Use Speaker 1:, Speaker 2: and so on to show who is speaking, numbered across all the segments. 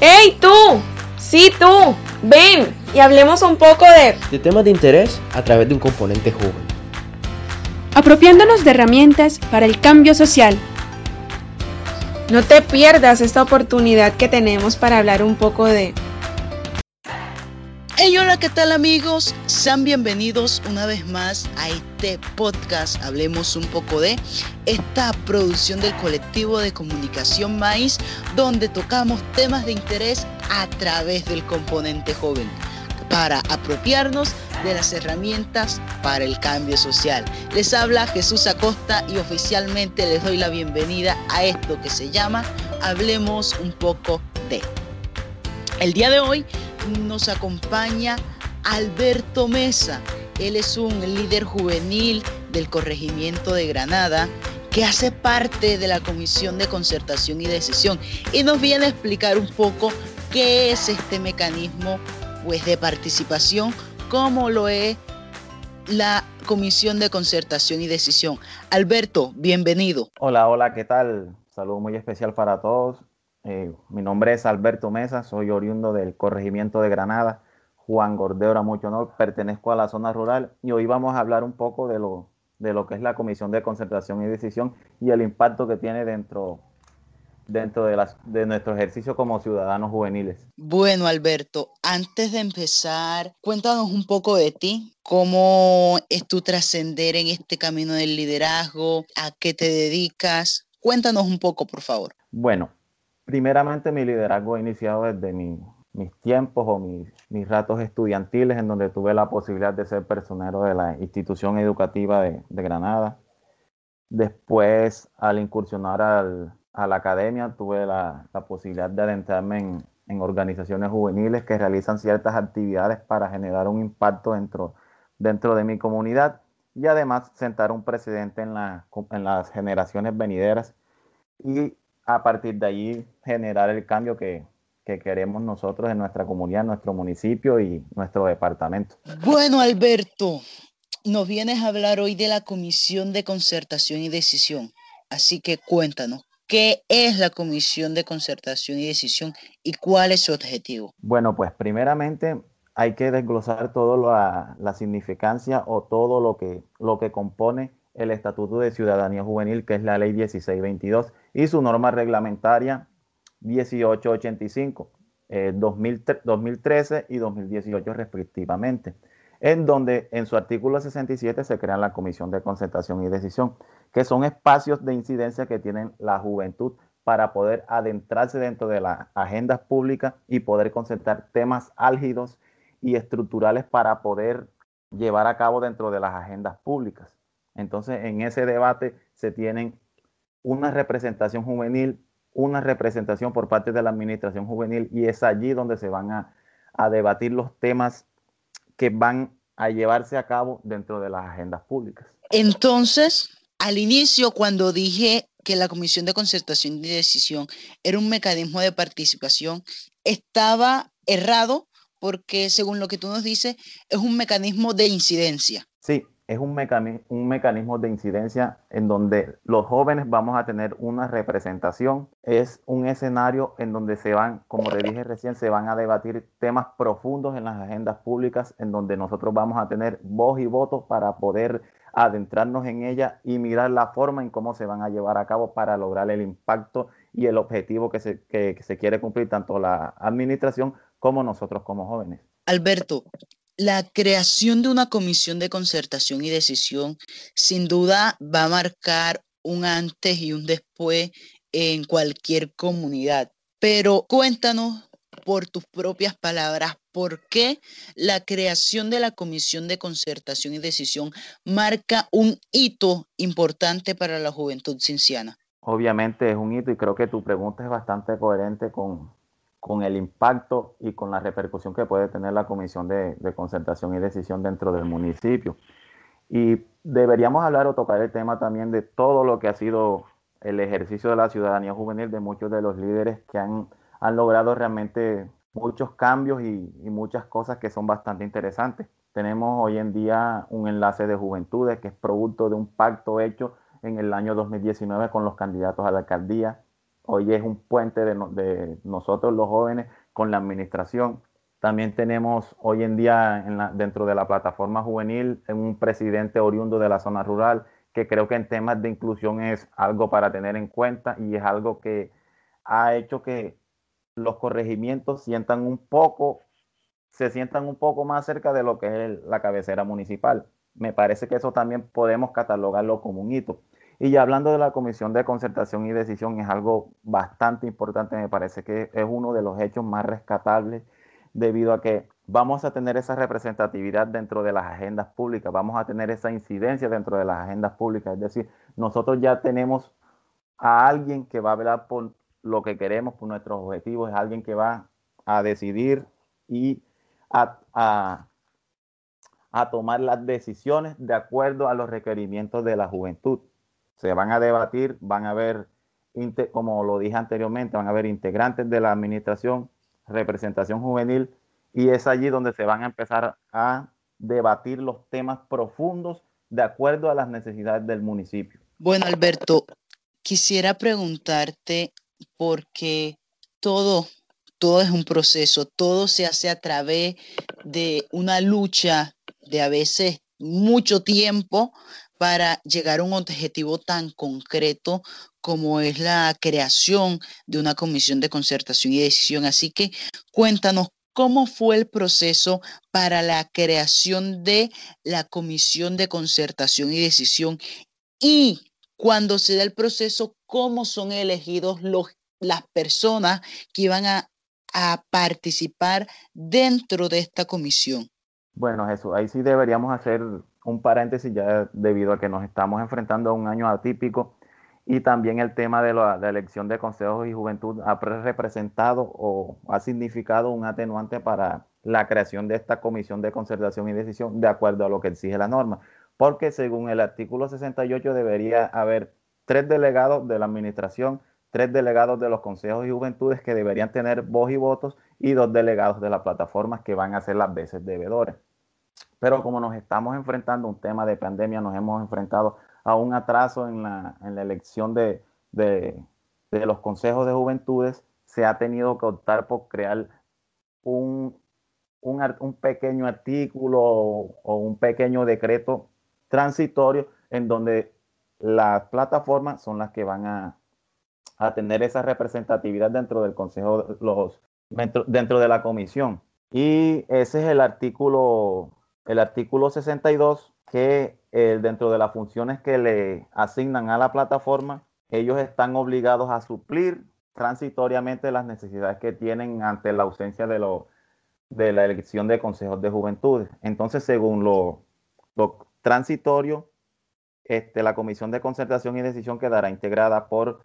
Speaker 1: ¡Hey tú! Sí tú, ven y hablemos un poco de...
Speaker 2: De temas de interés a través de un componente joven.
Speaker 3: Apropiándonos de herramientas para el cambio social.
Speaker 1: No te pierdas esta oportunidad que tenemos para hablar un poco de
Speaker 4: Hey, hola, ¿qué tal amigos? Sean bienvenidos una vez más a este podcast. Hablemos un poco de esta producción del colectivo de comunicación Maíz, donde tocamos temas de interés a través del componente joven para apropiarnos de las herramientas para el cambio social. Les habla Jesús Acosta y oficialmente les doy la bienvenida a esto que se llama Hablemos un poco de. El día de hoy nos acompaña Alberto Mesa. Él es un líder juvenil del corregimiento de Granada que hace parte de la Comisión de Concertación y Decisión y nos viene a explicar un poco qué es este mecanismo pues, de participación, cómo lo es la Comisión de Concertación y Decisión. Alberto, bienvenido.
Speaker 5: Hola, hola, ¿qué tal? Saludo muy especial para todos. Eh, mi nombre es Alberto Mesa, soy oriundo del corregimiento de Granada, Juan Gordeora, mucho honor, pertenezco a la zona rural y hoy vamos a hablar un poco de lo, de lo que es la Comisión de Concentración y Decisión y el impacto que tiene dentro, dentro de, las, de nuestro ejercicio como ciudadanos juveniles.
Speaker 4: Bueno, Alberto, antes de empezar, cuéntanos un poco de ti, cómo es tu trascender en este camino del liderazgo, a qué te dedicas. Cuéntanos un poco, por favor.
Speaker 5: Bueno, Primeramente mi liderazgo ha iniciado desde mis tiempos o mis, mis, ratos estudiantiles en donde tuve la posibilidad de ser personero de la institución educativa de, Granada. Después, al incursionar a la academia, tuve la, posibilidad de adentrarme en, en, organizaciones juveniles que realizan ciertas actividades para generar un impacto dentro, dentro de mi comunidad y además sentar un precedente en, la, en las generaciones venideras y a partir de allí generar el cambio que, queremos nosotros en nuestra comunidad, nuestro municipio y nuestro departamento.
Speaker 4: Bueno, Alberto, nos vienes a hablar hoy de la Comisión de Concertación y Decisión. Así que cuéntanos, ¿qué es la Comisión de Concertación y Decisión y cuál es su objetivo?
Speaker 5: Bueno, pues primeramente hay que desglosar toda la, significancia o todo lo que, lo que compone el Estatuto de Ciudadanía Juvenil, que es la Ley 1622, y su norma reglamentaria 1885, 2013 eh, y 2018 respectivamente, en donde en su artículo 67 se crea la Comisión de Concentración y Decisión, que son espacios de incidencia que tienen la juventud para poder adentrarse dentro de las agendas públicas y poder concentrar temas álgidos y estructurales para poder llevar a cabo dentro de las agendas públicas. Entonces, en ese debate se tienen una representación juvenil, una representación por parte de la administración juvenil y es allí donde se van a, debatir los temas que van a llevarse a cabo dentro de las agendas públicas.
Speaker 4: Entonces, al inicio, cuando dije que la Comisión de Concertación y Decisión era un mecanismo de participación, estaba errado porque, según lo que tú nos dices, es un mecanismo de incidencia.
Speaker 5: Sí, es un, un mecanismo de incidencia en donde los jóvenes vamos a tener una representación. Es un escenario en donde se van, como te dije recién, se van a debatir temas profundos en las agendas públicas, en donde nosotros vamos a tener voz y voto para poder adentrarnos en ella y mirar la forma en cómo se van a llevar a cabo para lograr el impacto y el objetivo que se, que se quiere cumplir tanto la administración como nosotros como jóvenes.
Speaker 4: Alberto, la creación de una comisión de concertación y decisión sin duda va a marcar un antes y un después en cualquier comunidad. Pero cuéntanos por tus propias palabras, ¿por qué la creación de la Comisión de Concertación y Decisión marca un hito importante para la juventud cinciana?
Speaker 5: Obviamente es un hito y creo que tu pregunta es bastante coherente con, con el impacto y con la repercusión que puede tener la Comisión de, Concertación y Decisión dentro del municipio. Y deberíamos hablar o tocar el tema también de todo lo que ha sido el ejercicio de la ciudadanía juvenil de muchos de los líderes que han, han logrado realmente muchos cambios y, y, muchas cosas que son bastante interesantes. Tenemos hoy en día un enlace de juventudes que es producto de un pacto hecho en el año 2019 con los candidatos a la alcaldía hoy es un puente de, nosotros los jóvenes con la administración. También tenemos hoy en día dentro de la plataforma juvenil un presidente oriundo de la zona rural que creo que en temas de inclusión es algo para tener en cuenta y es algo que ha hecho que los corregimientos sientan un poco, se sientan un poco más cerca de lo que es la cabecera municipal. Me parece que eso también podemos catalogarlo como un hito. Y ya hablando de la Comisión de Concertación y Decisión, es algo bastante importante, me parece que es uno de los hechos más rescatables debido a que vamos a tener esa representatividad dentro de las agendas públicas, vamos a tener esa incidencia dentro de las agendas públicas, es decir, nosotros ya tenemos a alguien que va a velar por lo que queremos, por nuestros objetivos, es alguien que va a decidir y a, a tomar las decisiones de acuerdo a los requerimientos de la juventud se van a debatir, van a haber, como lo dije anteriormente, van a haber integrantes de la administración, representación juvenil, y es allí donde se van a empezar a debatir los temas profundos de acuerdo a las necesidades del municipio.
Speaker 4: Bueno, Alberto, quisiera preguntarte porque todo, todo es un proceso, todo se hace a través de una lucha de a veces mucho tiempo para llegar a un objetivo tan concreto como es la creación de una comisión de concertación y decisión. Así que cuéntanos cómo fue el proceso para la creación de la comisión de concertación y decisión y cuando se da el proceso, cómo son elegidos los, las personas que iban a, a participar dentro de esta comisión.
Speaker 5: Bueno, Jesús, ahí sí deberíamos hacer un paréntesis ya debido a que nos estamos enfrentando a un año atípico y también el tema de la, elección de consejos y juventud ha representado o ha significado un atenuante para la creación de esta comisión de concertación y decisión de acuerdo a lo que exige la norma, porque según el artículo 68 debería haber tres delegados de la administración, tres delegados de los consejos y juventudes que deberían tener voz y votos y dos delegados de las plataformas que van a ser las veces debedores. Pero como nos estamos enfrentando a un tema de pandemia, nos hemos enfrentado a un atraso en la, en la elección de, los consejos de juventudes, se ha tenido que optar por crear un, pequeño artículo o, un pequeño decreto transitorio en donde las plataformas son las que van a, tener esa representatividad dentro del consejo, los, dentro de la comisión. Y ese es el artículo el artículo 62 que eh, dentro de las funciones que le asignan a la plataforma, ellos están obligados a suplir transitoriamente las necesidades que tienen ante la ausencia de, lo, de la elección de consejos de juventud. Entonces, según lo, lo transitorio, este, la comisión de concertación y decisión quedará integrada por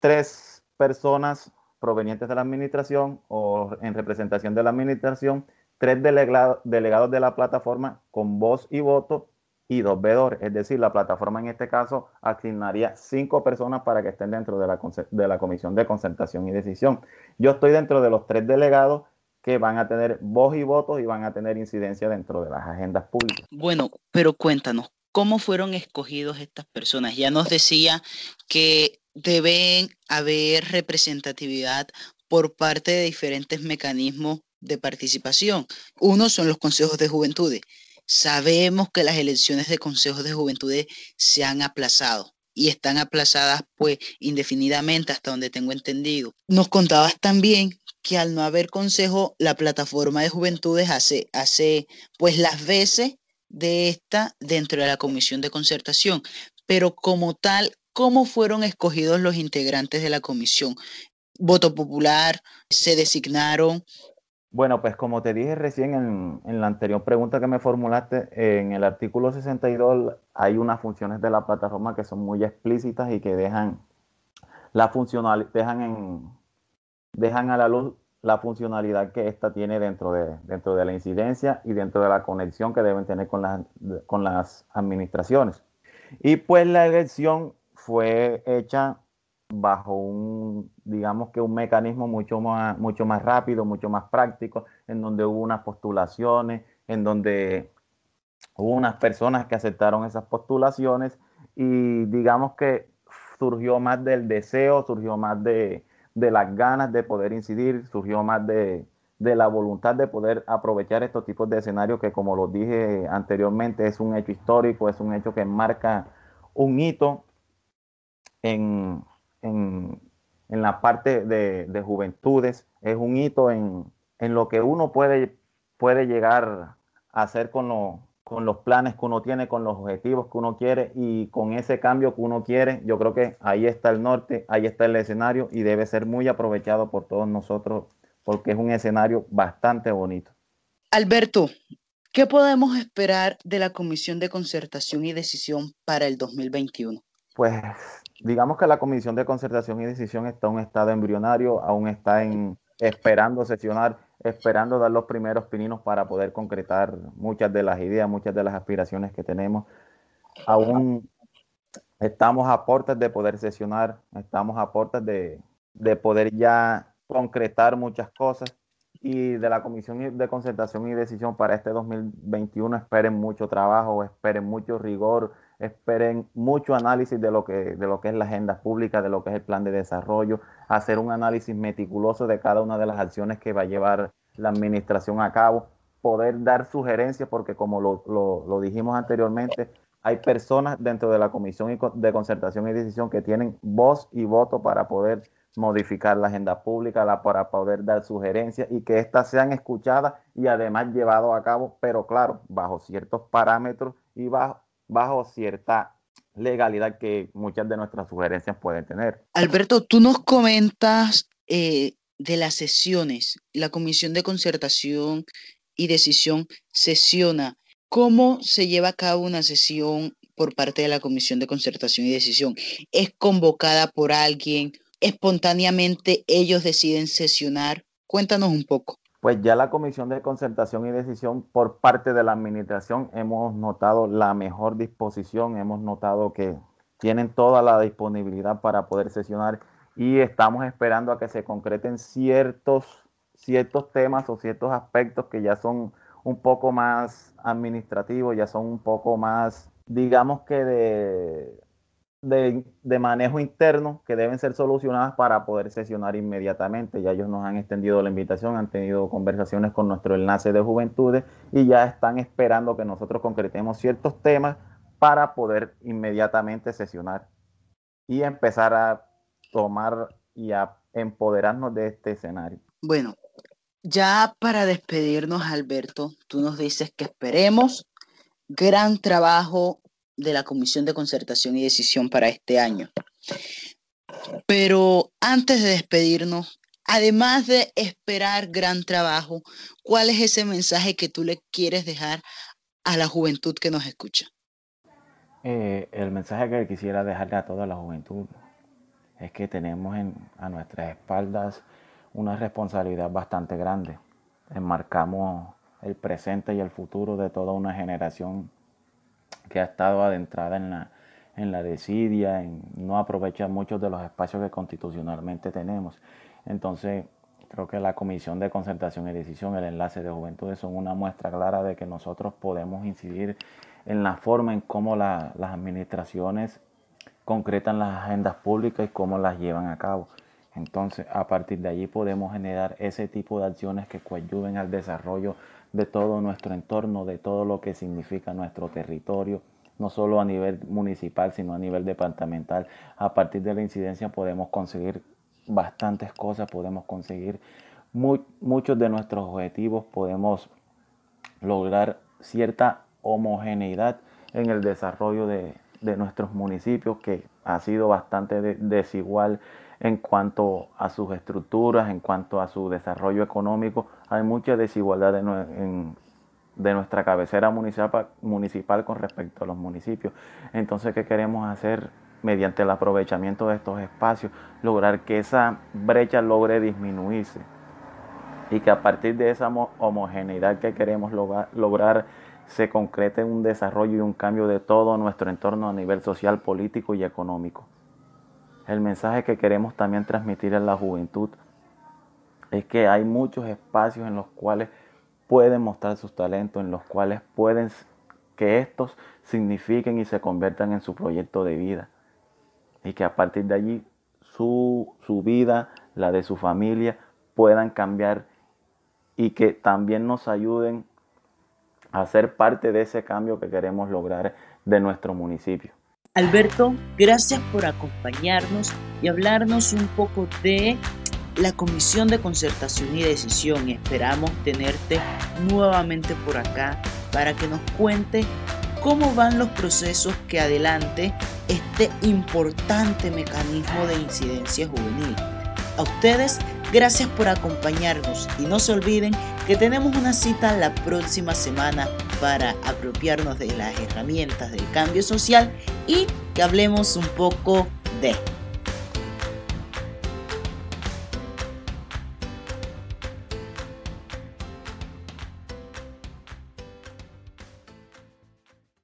Speaker 5: tres personas provenientes de la administración o en representación de la administración tres delegados de la plataforma con voz y voto y dos veedores. Es decir, la plataforma en este caso asignaría cinco personas para que estén dentro de la, de la comisión de concertación y decisión. Yo estoy dentro de los tres delegados que van a tener voz y votos y van a tener incidencia dentro de las agendas públicas.
Speaker 4: Bueno, pero cuéntanos, ¿cómo fueron escogidos estas personas? Ya nos decía que deben haber representatividad por parte de diferentes mecanismos de participación. Uno son los consejos de juventudes. Sabemos que las elecciones de consejos de juventudes se han aplazado y están aplazadas pues indefinidamente hasta donde tengo entendido. Nos contabas también que al no haber consejo, la plataforma de juventudes hace, hace pues las veces de esta dentro de la comisión de concertación. Pero como tal, ¿cómo fueron escogidos los integrantes de la comisión? Voto popular, se designaron
Speaker 5: bueno, pues como te dije recién en, la anterior pregunta que me formulaste, en el artículo 62 hay unas funciones de la plataforma que son muy explícitas y que dejan la funcional, dejan en, dejan a la luz la funcionalidad que ésta tiene dentro de, dentro de la incidencia y dentro de la conexión que deben tener con las, con las administraciones. Y pues la elección fue hecha bajo un, digamos que un mecanismo mucho más, mucho más rápido, mucho más práctico, en donde hubo unas postulaciones, en donde hubo unas personas que aceptaron esas postulaciones y digamos que surgió más del deseo, surgió más de, de las ganas de poder incidir, surgió más de, de la voluntad de poder aprovechar estos tipos de escenarios que, como lo dije anteriormente, es un hecho histórico, es un hecho que marca un hito en, en, en la parte de, de, juventudes, es un hito en, en, lo que uno puede, puede llegar a hacer con, lo, con los planes que uno tiene, con los objetivos que uno quiere y con ese cambio que uno quiere. Yo creo que ahí está el norte, ahí está el escenario y debe ser muy aprovechado por todos nosotros porque es un escenario bastante bonito.
Speaker 4: Alberto, ¿qué podemos esperar de la Comisión de Concertación y Decisión para el 2021?
Speaker 5: Pues digamos que la Comisión de Concertación y Decisión está en un estado embrionario, aún está en, esperando sesionar, esperando dar los primeros pininos para poder concretar muchas de las ideas, muchas de las aspiraciones que tenemos. Aún estamos a puertas de poder sesionar, estamos a puertas de, de poder ya concretar muchas cosas y de la Comisión de Concertación y Decisión para este 2021 esperen mucho trabajo, esperen mucho rigor, esperen mucho análisis de lo que, de lo que es la agenda pública, de lo que es el plan de desarrollo, hacer un análisis meticuloso de cada una de las acciones que va a llevar la administración a cabo, poder dar sugerencias, porque como lo, lo, lo dijimos anteriormente, hay personas dentro de la Comisión de Concertación y Decisión que tienen voz y voto para poder modificar la agenda pública la, para poder dar sugerencias y que éstas sean escuchadas y además llevadas a cabo, pero claro, bajo ciertos parámetros y bajo, bajo cierta legalidad que muchas de nuestras sugerencias pueden tener.
Speaker 4: Alberto, tú nos comentas eh, de las sesiones. La Comisión de Concertación y Decisión sesiona. ¿Cómo se lleva a cabo una sesión por parte de la Comisión de Concertación y Decisión? ¿Es convocada por alguien? espontáneamente ellos deciden sesionar? Cuéntanos un poco.
Speaker 5: Pues ya la Comisión de Concertación y Decisión por parte de la Administración hemos notado la mejor disposición, hemos notado que tienen toda la disponibilidad para poder sesionar y estamos esperando a que se concreten ciertos, ciertos temas o ciertos aspectos que ya son un poco más administrativos, ya son un poco más, digamos que de de, manejo interno que deben ser solucionadas para poder sesionar inmediatamente. Ya ellos nos han extendido la invitación, han tenido conversaciones con nuestro enlace de juventudes y ya están esperando que nosotros concretemos ciertos temas para poder inmediatamente sesionar y empezar a tomar y a empoderarnos de este escenario.
Speaker 4: Bueno, ya para despedirnos, Alberto, tú nos dices que esperemos gran trabajo de la Comisión de Concertación y Decisión para este año. Pero antes de despedirnos, además de esperar gran trabajo, ¿cuál es ese mensaje que tú le quieres dejar a la juventud que nos escucha?
Speaker 5: Eh, el mensaje que quisiera dejarle a toda la juventud es que tenemos a nuestras espaldas una responsabilidad bastante grande. Enmarcamos el presente y el futuro de toda una generación que ha estado adentrada en la, en la desidia, en no aprovechar muchos de los espacios que constitucionalmente tenemos. Entonces, creo que la Comisión de Concertación y Decisión, el Enlace de Juventudes, son una muestra clara de que nosotros podemos incidir en la forma en cómo las administraciones concretan las agendas públicas y cómo las llevan a cabo. Entonces, a partir de allí podemos generar ese tipo de acciones que coayuden al desarrollo de todo nuestro entorno, de todo lo que significa nuestro territorio, no solo a nivel municipal, sino a nivel departamental. A partir de la incidencia podemos conseguir bastantes cosas, podemos conseguir muchos de nuestros objetivos, podemos lograr cierta homogeneidad en el desarrollo de, nuestros municipios, que ha sido bastante desigual en cuanto a sus estructuras, en cuanto a su desarrollo económico. Hay mucha desigualdad de nuestra cabecera municipal, con respecto a los municipios. Entonces, ¿qué queremos hacer? mediante el aprovechamiento de estos espacios, lograr que esa brecha logre disminuirse y que a partir de esa homogeneidad que queremos lograr se concrete un desarrollo y un cambio de todo nuestro entorno a nivel social, político y económico. El mensaje que queremos también transmitir a la juventud es que hay muchos espacios en los cuales pueden mostrar sus talentos, en los cuales pueden que estos signifiquen y se conviertan en su proyecto de vida. y que a partir de allí su, su vida, la de su familia, puedan cambiar y que también nos ayuden a ser parte de ese cambio que queremos lograr de nuestro municipio.
Speaker 4: Alberto, gracias por acompañarnos y hablarnos un poco de la Comisión de Concertación y Decisión. Esperamos tenerte nuevamente por acá para que nos cuente cómo van los procesos que adelante este importante mecanismo de incidencia juvenil. A ustedes, gracias por acompañarnos y no se olviden que tenemos una cita la próxima semana para apropiarnos de las herramientas del cambio social y que hablemos un poco de